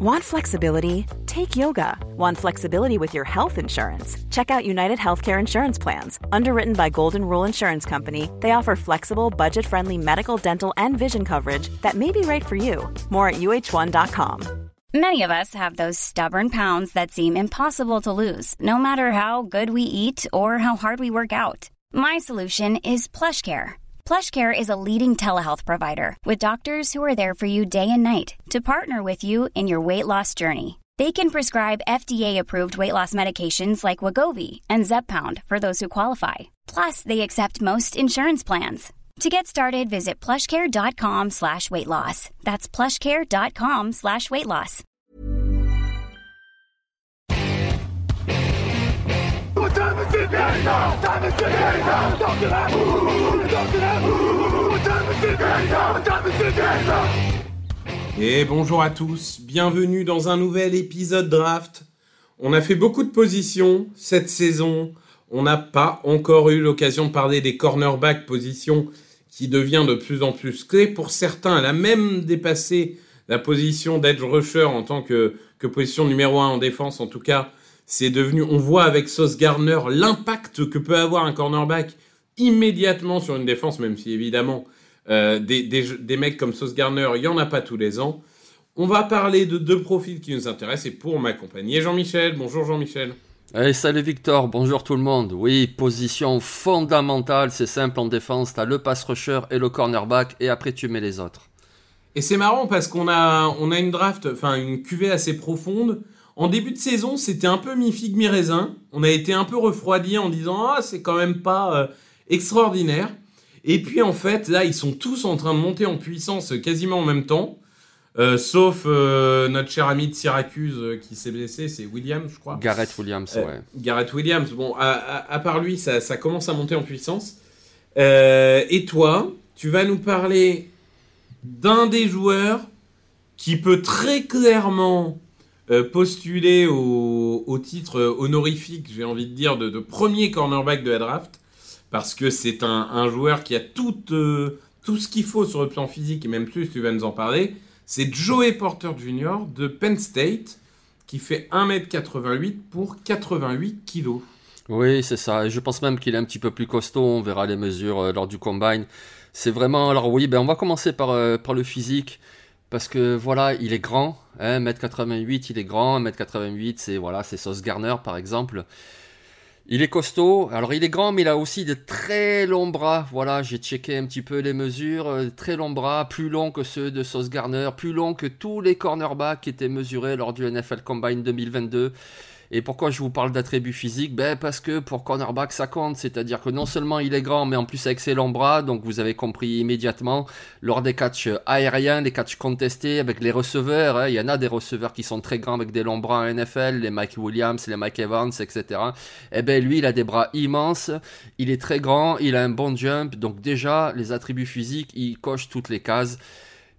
Want flexibility? Take yoga. Want flexibility with your health insurance? Check out United Healthcare Insurance Plans. Underwritten by Golden Rule Insurance Company, they offer flexible, budget friendly medical, dental, and vision coverage that may be right for you. More at uh1.com. Many of us have those stubborn pounds that seem impossible to lose, no matter how good we eat or how hard we work out. My solution is PlushCare. PlushCare is a leading telehealth provider with doctors who are there for you day and night to partner with you in your weight loss journey. They can prescribe FDA-approved weight loss medications like Wagovi and Zepbound for those who qualify. Plus, they accept most insurance plans. To get started, visit plushcare.com slash weight loss. That's plushcare.com slash weight loss. Et bonjour à tous, bienvenue dans un nouvel épisode draft. On a fait beaucoup de positions cette saison. On n'a pas encore eu l'occasion de parler des cornerbacks, position qui devient de plus en plus clé. Pour certains, elle a même dépassé la position d'edge rusher en tant que, que position numéro un en défense. En tout cas, c'est devenu, on voit avec Sauce Gardner l'impact que peut avoir un cornerback immédiatement sur une défense, même si évidemment euh, des, des, des, mecs comme Sauce Gardner, il n'y en a pas tous les ans. On va parler de deux profils qui nous intéressent et pour m'accompagner, Jean-Michel. Bonjour Jean-Michel. Salut Victor, bonjour tout le monde. Oui, position fondamentale, c'est simple en défense, t'as le pass rusher et le cornerback et après tu mets les autres. Et c'est marrant parce qu'on a, on a une draft, enfin une cuvée assez profonde. En début de saison, c'était un peu mi-figue, mi-raisin. On a été un peu refroidi en disant ah c'est quand même pas euh, extraordinaire. Et puis en fait, là, ils sont tous en train de monter en puissance quasiment en même temps. Euh, sauf euh, notre cher ami de Syracuse euh, qui s'est blessé, c'est Williams, je crois. Garrett Williams, ouais. Garrett Williams, bon, à, à, à part lui, ça, ça, commence à monter en puissance. et toi, tu vas nous parler d'un des joueurs qui peut très clairement postuler au, titre honorifique, j'ai envie de dire, de, premier cornerback de la draft, parce que c'est un, joueur qui a tout, tout ce qu'il faut sur le plan physique, et même plus, tu vas nous en parler c'est Joey Porter Jr. de Penn State qui fait 1m88 pour 88 kg. Oui, c'est ça. je pense même qu'il est un petit peu plus costaud. On verra les mesures euh, lors du combine. C'est vraiment. Alors, oui, ben, on va commencer euh, par le physique. Parce que voilà, il est grand. Hein, 1m88, il est grand. 1m88, c'est voilà, c'est Sauce Garner par exemple. Il est costaud, alors il est grand, mais il a aussi de très longs bras. Voilà, j'ai checké un petit peu les mesures. Euh, très longs bras, plus longs que ceux de Sauce Garner, plus longs que tous les cornerbacks qui étaient mesurés lors du NFL Combine 2022. Et pourquoi je vous parle d'attributs physiques Ben parce que pour cornerback ça compte, c'est-à-dire que non seulement il est grand, mais en plus avec ses longs bras, donc vous avez compris immédiatement lors des catchs aériens, des catchs contestés avec les receveurs, hein, il y en a des receveurs qui sont très grands avec des longs bras en NFL, les Mike Williams, les Mike Evans, etc. Et eh ben lui il a des bras immenses, il est très grand, il a un bon jump, donc déjà les attributs physiques il coche toutes les cases.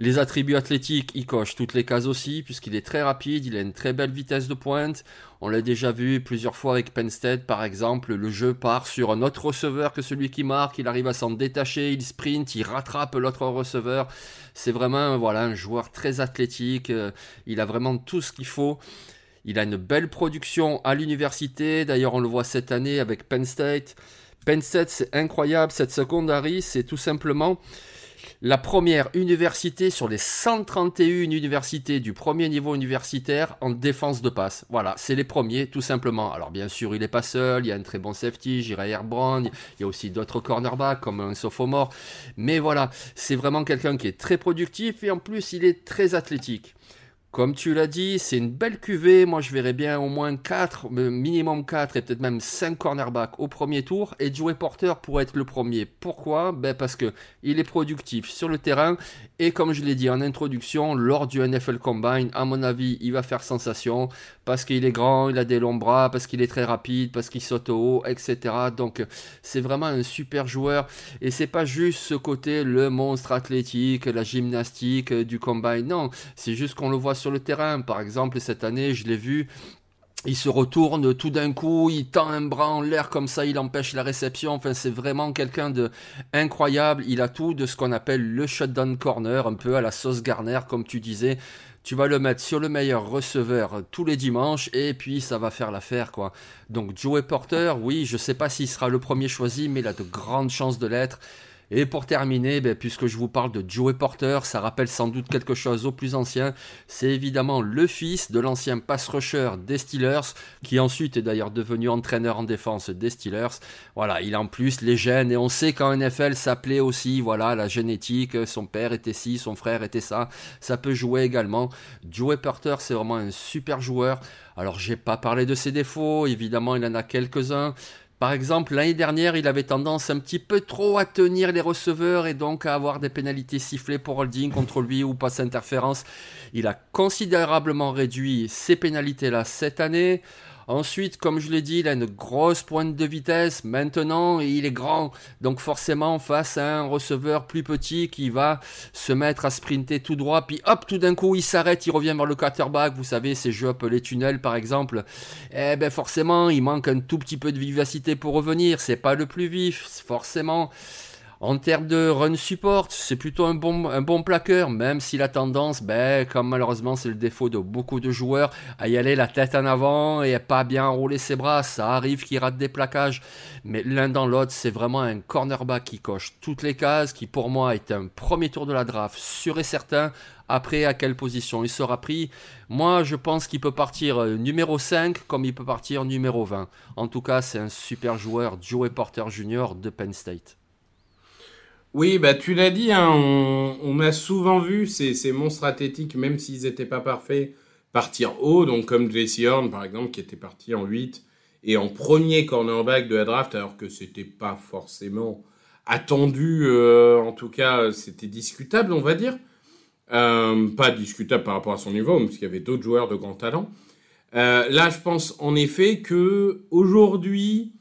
Les attributs athlétiques, il coche toutes les cases aussi, puisqu'il est très rapide, il a une très belle vitesse de pointe. On l'a déjà vu plusieurs fois avec Penn State, par exemple. Le jeu part sur un autre receveur que celui qui marque, il arrive à s'en détacher, il sprint, il rattrape l'autre receveur. C'est vraiment voilà, un joueur très athlétique, euh, il a vraiment tout ce qu'il faut. Il a une belle production à l'université, d'ailleurs on le voit cette année avec Penn State. Penn State, c'est incroyable, cette secondary, c'est tout simplement la première université sur les 131 universités du premier niveau universitaire en défense de passe. Voilà, c'est les premiers, tout simplement. Alors bien sûr, il n'est pas seul, il y a un très bon safety, Jira Brown, il y a aussi d'autres cornerbacks comme un sophomore. Mais voilà, c'est vraiment quelqu'un qui est très productif et en plus, il est très athlétique. Comme tu l'as dit, c'est une belle cuvée. Moi, je verrais bien au moins 4, minimum 4 et peut-être même 5 cornerbacks au premier tour. Et Joey Porter pourrait être le premier. Pourquoi? Ben Parce que il est productif sur le terrain. Et comme je l'ai dit en introduction, lors du NFL Combine, à mon avis, il va faire sensation. Parce qu'il est grand, il a des longs bras, parce qu'il est très rapide, parce qu'il saute au haut, etc. Donc, c'est vraiment un super joueur. Et c'est pas juste ce côté, le monstre athlétique, la gymnastique du Combine. Non, c'est juste qu'on le voit sur le terrain. Par exemple, cette année, je l'ai vu, il se retourne tout d'un coup, il tend un bras en l'air comme ça, il empêche la réception. Enfin, c'est vraiment quelqu'un de incroyable. Il a tout de ce qu'on appelle le shutdown corner, un peu à la sauce Garner, comme tu disais. tu vas le mettre sur le meilleur receveur tous les dimanches et puis ça va faire l'affaire quoi. Donc Joey Porter, oui, je sais pas s'il sera le premier choisi, mais il a de grandes chances de l'être. Et pour terminer, ben, puisque je vous parle de Joey Porter, ça rappelle sans doute quelque chose au plus ancien. C'est évidemment le fils de l'ancien pass rusher des Steelers, qui ensuite est d'ailleurs devenu entraîneur en défense des Steelers. Voilà, il a en plus les gènes, et on sait qu'en NFL, ça plaît aussi, voilà, la génétique, son père était ci, son frère était ça, ça peut jouer également. Joey Porter, c'est vraiment un super joueur. Alors, j'ai pas parlé de ses défauts, évidemment, il en a quelques-uns. Par exemple, l'année dernière, il avait tendance un petit peu trop à tenir les receveurs et donc à avoir des pénalités sifflées pour holding contre lui ou passe interférence. Il a considérablement réduit ces pénalités-là cette année. Ensuite, comme je l'ai dit, il a une grosse pointe de vitesse maintenant il est grand. Donc forcément, face à un receveur plus petit qui va se mettre à sprinter tout droit, puis hop, tout d'un coup, il s'arrête, il revient vers le quarterback. Vous savez, ces jeux appelés tunnels, par exemple. Eh ben forcément, il manque un tout petit peu de vivacité pour revenir. C'est pas le plus vif, forcément. En termes de run support, c'est plutôt un bon, plaqueur, même s'il a tendance, ben, comme malheureusement c'est le défaut de beaucoup de joueurs, à y aller la tête en avant et pas bien enrouler ses bras. Ça arrive qu'il rate des plaquages, mais l'un dans l'autre, c'est vraiment un cornerback qui coche toutes les cases, qui pour moi est un premier tour de la draft sûr et certain. Après, à quelle position il sera pris? Moi, je pense qu'il peut partir euh, numéro 5 comme il peut partir numéro 20. En tout cas, c'est un super joueur, Joey Porter Jr. de Penn State. Oui, bah tu l'as dit, hein, on, a souvent vu ces, monstres athlétiques, même s'ils n'étaient pas parfaits, partir haut, donc comme Jesse Horn par exemple, qui était parti en 8 et en premier cornerback de la draft, alors que c'était pas forcément attendu, euh, en tout cas c'était discutable, on va dire. Euh, pas discutable par rapport à son niveau, parce qu'il y avait d'autres joueurs de grand talent. Euh, là, je pense en effet que aujourd'hui,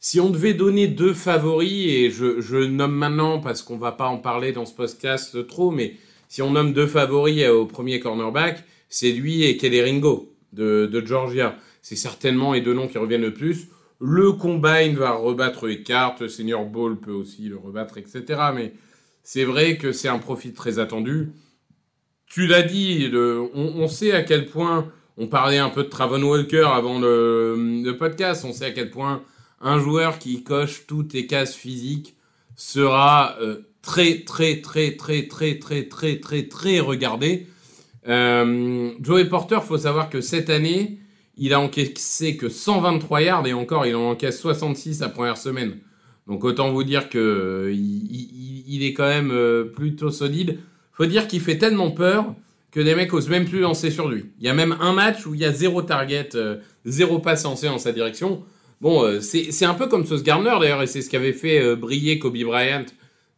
si on devait donner deux favoris, et je, je nomme maintenant parce qu'on va pas en parler dans ce podcast trop, mais si on nomme deux favoris au premier cornerback, c'est lui et Kelly Ringo de, de Georgia. C'est certainement les deux noms qui reviennent le plus. Le Combine va rebattre les cartes, Senior Ball peut aussi le rebattre, etc. Mais c'est vrai que c'est un profit très attendu. Tu l'as dit, on, sait à quel point, on parlait un peu de Travon Walker avant le podcast, on sait à quel point un joueur qui coche toutes les cases physiques sera très, très, très, très, très, très, très, très, très regardé. Euh, Joey Porter, faut savoir que cette année, il a encaissé que 123 yards et encore, il en encaisse 66 la première semaine. Donc autant vous dire que il, est quand même plutôt solide. Faut dire qu'il fait tellement peur que des mecs osent même plus lancer sur lui. Il y a même un match où il y a zéro target, zéro passe lancé en sa direction. Bon, euh, c'est un peu comme Sauce Gardner d'ailleurs, et c'est ce qu'avait fait euh, briller Kobe Bryant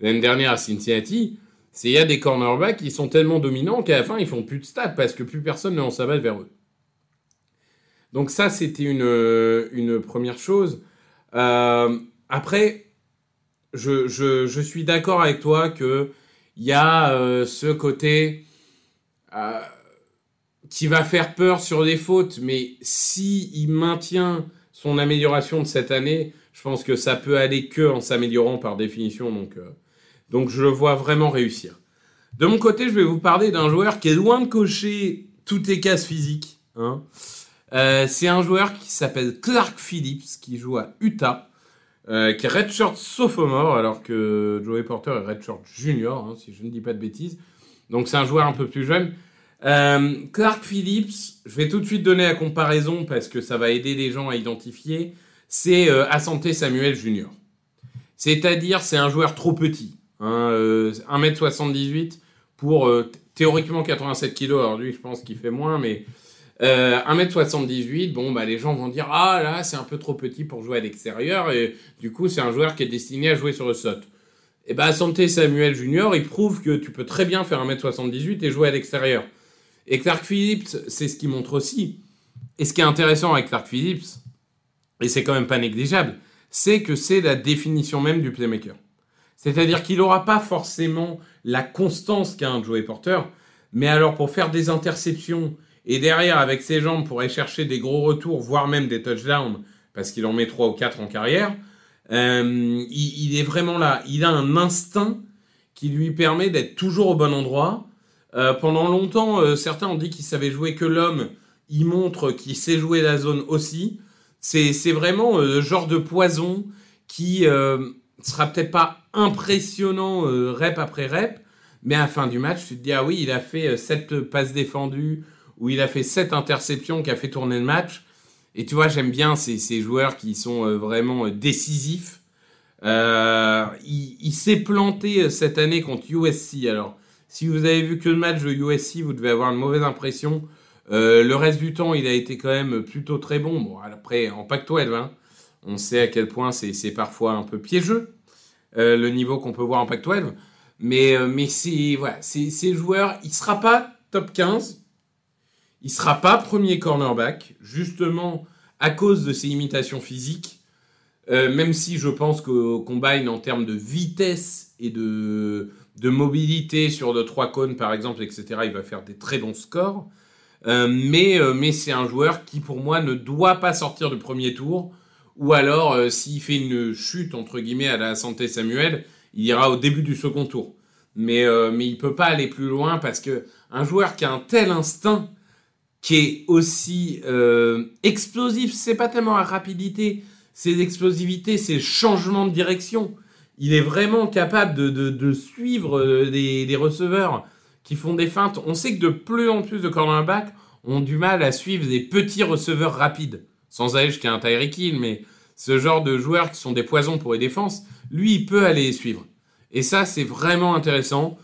l'année dernière à Cincinnati. C'est il y a des cornerbacks qui sont tellement dominants qu'à la fin ils font plus de stats parce que plus personne ne lance sa balle vers eux. Donc ça c'était une, euh, une première chose. après, je, je, suis d'accord avec toi que il y a ce côté qui va faire peur sur les fautes, mais si il maintient son amélioration de cette année, je pense que ça peut aller que en s'améliorant par définition. Donc, euh, donc je le vois vraiment réussir. De mon côté, je vais vous parler d'un joueur qui est loin de cocher toutes les cases physiques. Hein. Euh, c'est un joueur qui s'appelle Clark Phillips, qui joue à Utah, euh, qui est redshirt sophomore, alors que Joey Porter est redshirt junior, hein, si je ne dis pas de bêtises. Donc c'est un joueur un peu plus jeune. Euh, Clark Phillips, je vais tout de suite donner la comparaison parce que ça va aider les gens à identifier. C'est euh, Samuel Jr. C'est-à-dire, c'est un joueur trop petit. Hein, euh, 1m78 pour euh, théoriquement 87 kg. Alors lui, je pense qu'il fait moins, mais 1m78, euh, bon, bah, les gens vont dire Ah là, c'est un peu trop petit pour jouer à l'extérieur. Et du coup, c'est un joueur qui est destiné à jouer sur le SOT. Et bah, Asante Samuel Jr., il prouve que tu peux très bien faire 1m78 et jouer à l'extérieur. Et Clark Phillips, c'est ce qu'il montre aussi. Et ce qui est intéressant avec Clark Phillips, et c'est quand même pas négligeable, c'est que c'est la définition même du playmaker. C'est-à-dire qu'il n'aura pas forcément la constance qu'a un Joey Porter, mais alors pour faire des interceptions et derrière avec ses jambes pour aller chercher des gros retours, voire même des touchdowns, parce qu'il en met 3 ou 4 en carrière, euh, il, il, est vraiment là. Il a un instinct qui lui permet d'être toujours au bon endroit, pendant longtemps, certains ont dit qu'il savait jouer que l'homme. Il montre qu'il sait jouer la zone aussi. C'est vraiment le genre de poison qui sera peut-être pas impressionnant rep après rep, mais à la fin du match, tu te dis, ah oui, il a fait 7 passes défendues, ou il a fait 7 interceptions, qui a fait tourner le match. Et tu vois, j'aime bien ces, joueurs qui sont vraiment décisifs euh, il, s'est planté euh, cette année contre USC. Alors, si vous avez vu que le match de USC, vous devez avoir une mauvaise impression. Euh, le reste du temps, il a été quand même plutôt très bon. Bon, après, en Pac-12, hein, on sait à quel point c'est parfois un peu piégeux, le niveau qu'on peut voir en Pac-12. Mais, mais c'est, voilà, ces joueurs, il sera pas top 15. Il sera pas premier cornerback, justement à cause de ses limitations physiques. Euh, même si je pense qu'au combine, en termes de vitesse et de, de mobilité sur de trois cônes, par exemple, etc., il va faire des très bons scores. Euh, mais euh, mais c'est un joueur qui, pour moi, ne doit pas sortir du premier tour. Ou alors, s'il fait une chute, entre guillemets, à la santé Samuel, il ira au début du second tour. Mais, mais il peut pas aller plus loin parce que un joueur qui a un tel instinct, qui est aussi explosif, c'est pas tellement la rapidité, ses explosivités, ses changements de direction. Il est vraiment capable de, suivre euh, des, receveurs qui font des feintes. On sait que de plus en plus de cornerbacks ont du mal à suivre des petits receveurs rapides. Sans aller jusqu'à un Tyreek Hill, mais ce genre de joueurs qui sont des poisons pour les défenses, lui, il peut aller les suivre. Et ça, c'est vraiment intéressant.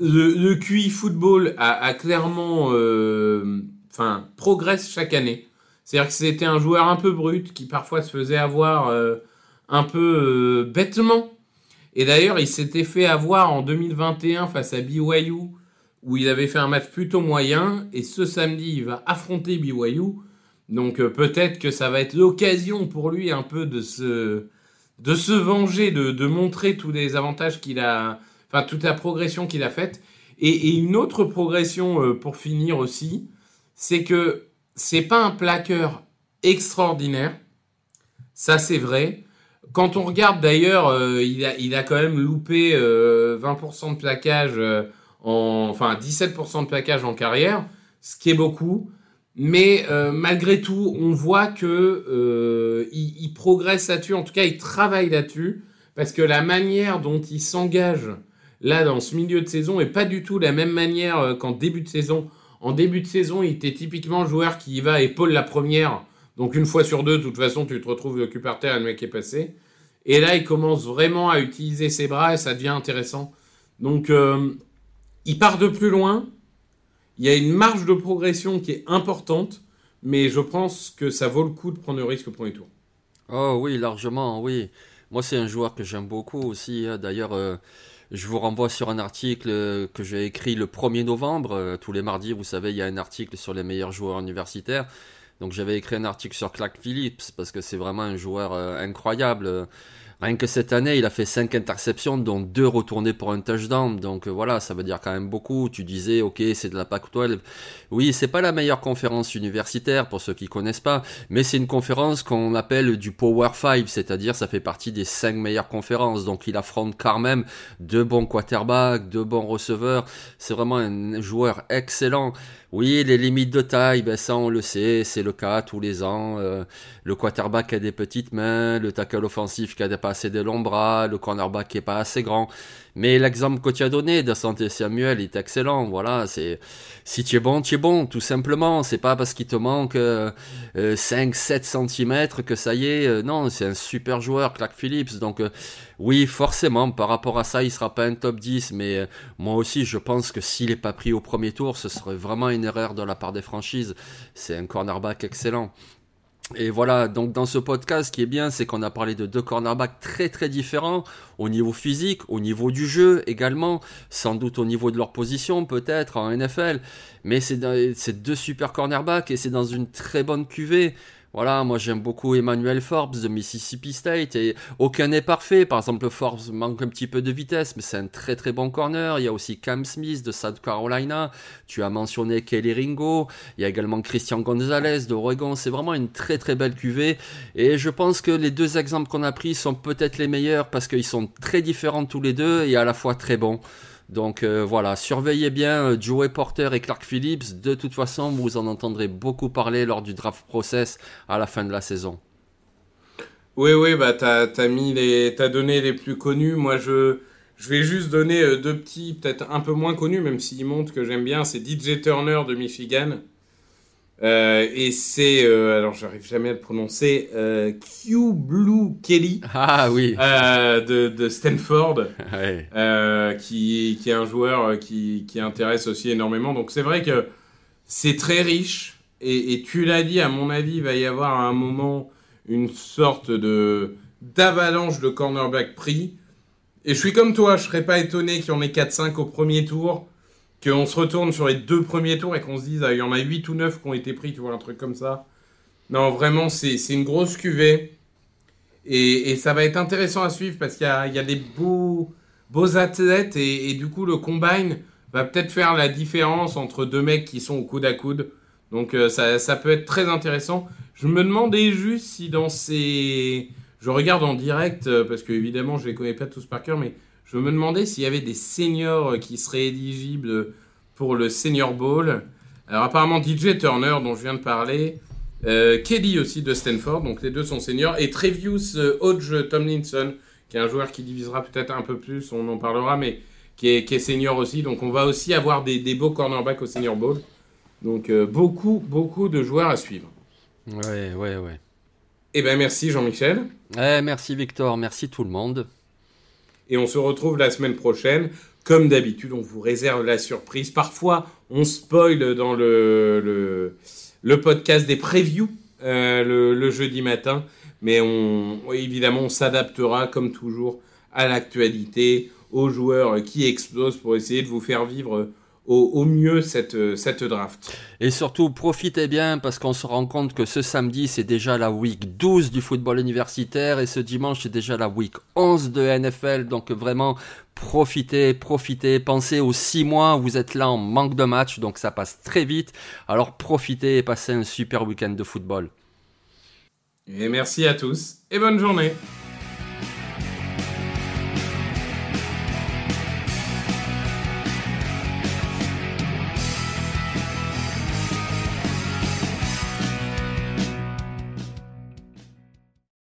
Le, QI football a, clairement, euh, enfin, progresse chaque année. C'est-à-dire que c'était un joueur un peu brut qui parfois se faisait avoir euh, un peu euh, bêtement. Et d'ailleurs, il s'était fait avoir en 2021 face à BYU où il avait fait un match plutôt moyen. Et ce samedi, il va affronter BYU. Donc euh, peut-être que ça va être l'occasion pour lui un peu de se, de se venger, de, de montrer tous les avantages qu'il a, enfin toute la progression qu'il a faite. Et, et, une autre progression pour finir aussi, c'est que c'est pas un plaqueur extraordinaire. Ça, c'est vrai. Quand on regarde d'ailleurs, euh, il, a, quand même loupé 20% euh, de plaquage, euh, en, enfin 17% de plaquage en carrière, ce qui est beaucoup. Mais malgré tout, on voit que il, progresse là-dessus. En tout cas, il travaille là-dessus parce que la manière dont il s'engage là dans ce milieu de saison est pas du tout la même manière qu'en début de saison en début de saison, il était typiquement joueur qui y va épaule la première. Donc une fois sur deux, de toute façon, tu te retrouves le terre et le mec est passé. Et là, il commence vraiment à utiliser ses bras et ça devient intéressant. Donc, euh, il part de plus loin. Il y a une marge de progression qui est importante, mais je pense que ça vaut le coup de prendre le risque au premier tour. Oh oui, largement, oui. Moi, c'est un joueur que j'aime beaucoup aussi. Hein. D'ailleurs, euh, je vous renvoie sur un article que j'ai écrit le 1er novembre. Euh, tous les mardis, vous savez, il y a un article sur les meilleurs joueurs universitaires. Donc j'avais écrit un article sur Clark Phillips parce que c'est vraiment un joueur euh, incroyable. Rien que cette année, il a fait 5 interceptions, dont 2 retournées pour un touchdown. Donc euh, voilà, ça veut dire quand même beaucoup. Tu disais, ok, c'est de la Pac-12. Oui, c'est pas la meilleure conférence universitaire pour ceux qui connaissent pas, mais c'est une conférence qu'on appelle du Power 5, c'est-à-dire ça fait partie des 5 meilleures conférences. Donc il affronte quand même deux bons quarterbacks, deux bons receveurs. C'est vraiment un joueur excellent. Oui, les limites de taille, ben ça on le sait, c'est le cas tous les ans. Euh, le quarterback a des petites mains, le tackle offensif qui a pas assez de bras, le cornerback qui est pas assez grand. Mais l'exemple que tu as donné de Santé Samuel est excellent. Voilà, c'est si tu es bon, tu es bon, tout simplement. C'est pas parce qu'il te manque 5-7 euh, cm que ça y est. Euh, non, c'est un super joueur, Clark Phillips. Donc euh, oui, forcément, par rapport à ça, il sera pas un top 10. Mais moi aussi, je pense que s'il est pas pris au premier tour, ce serait vraiment une erreur de la part des franchises. C'est un cornerback excellent. Et voilà, donc dans ce podcast, ce qui est bien, c'est qu'on a parlé de deux cornerbacks très très différents, au niveau physique, au niveau du jeu également, sans doute au niveau de leur position peut-être en NFL, mais c'est deux super cornerbacks et c'est dans une très bonne cuvée. Voilà, moi j'aime beaucoup Emmanuel Forbes de Mississippi State et aucun n'est parfait. Par exemple, Forbes manque un petit peu de vitesse, mais c'est un très très bon corner. Il y a aussi Cam Smith de South Carolina. Tu as mentionné Kelly Ringo. Il y a également Christian Gonzalez d'Oregon. C'est vraiment une très très belle cuvée. Et je pense que les deux exemples qu'on a pris sont peut-être les meilleurs parce qu'ils sont très différents tous les deux et à la fois très bons. Donc voilà, surveillez bien Joey Porter et Clark Phillips. De toute façon, vous en entendrez beaucoup parler lors du draft process à la fin de la saison. Oui, oui, bah t'as les, t'as donné les plus connus. Moi, je, je vais juste donner deux petits, peut-être un peu moins connus, même s'ils montrent que j'aime bien. C'est DJ Turner de Michigan. Euh, et c'est, euh, alors j'arrive jamais à le prononcer, euh, Q Blue Kelly. Ah oui. Euh, de, de, Stanford, ouais. qui, qui est un joueur qui, qui intéresse aussi énormément. Donc c'est vrai que c'est très riche. Et, et tu l'as dit, à mon avis, il va y avoir à un moment une sorte de d'avalanche de cornerback pris. Et je suis comme toi, je serais pas étonné qu'il y en ait 4-5 au premier tour qu'on se retourne sur les deux premiers tours et qu'on se dise, ah, il y en a 8 ou 9 qui ont été pris, tu vois, un truc comme ça. Non, vraiment, c'est une grosse cuvée. Et, et, ça va être intéressant à suivre parce qu'il y, y a, des beaux, beaux athlètes et, et, du coup, le combine va peut-être faire la différence entre deux mecs qui sont au coude à coude. Donc, euh, ça, ça, peut être très intéressant. Je me demandais juste si dans ces. Je regarde en direct euh, parce que évidemment, je les connais pas tous par cœur, mais je me demandais s'il y avait des seniors qui seraient éligibles pour le Senior Bowl. Alors apparemment DJ Turner dont je viens de parler, euh, Kelly aussi de Stanford, donc les deux sont seniors, et Trevius euh, Hodge Tomlinson, qui est un joueur qui divisera peut-être un peu plus, on en parlera, mais qui est, qui est senior aussi. Donc on va aussi avoir des, beaux cornerbacks au Senior Bowl. Donc euh, beaucoup, beaucoup de joueurs à suivre. Ouais, ouais, ouais. Eh ben merci Jean-Michel. Eh, merci Victor, merci tout le monde. Et on se retrouve la semaine prochaine. Comme d'habitude, on vous réserve la surprise. Parfois, on spoil dans le, podcast des previews euh, le, jeudi matin. Mais on, évidemment, on s'adaptera comme toujours à l'actualité, aux joueurs qui explosent pour essayer de vous faire vivre au, mieux cette, cette draft. Et surtout, profitez bien parce qu'on se rend compte que ce samedi, c'est déjà la week 12 du football universitaire et ce dimanche, c'est déjà la week 11 de NFL. Donc vraiment, profitez, profitez. Pensez aux 6 mois, vous êtes là en manque de match, donc ça passe très vite. Alors profitez et passez un super week-end de football. Et merci à tous et bonne journée.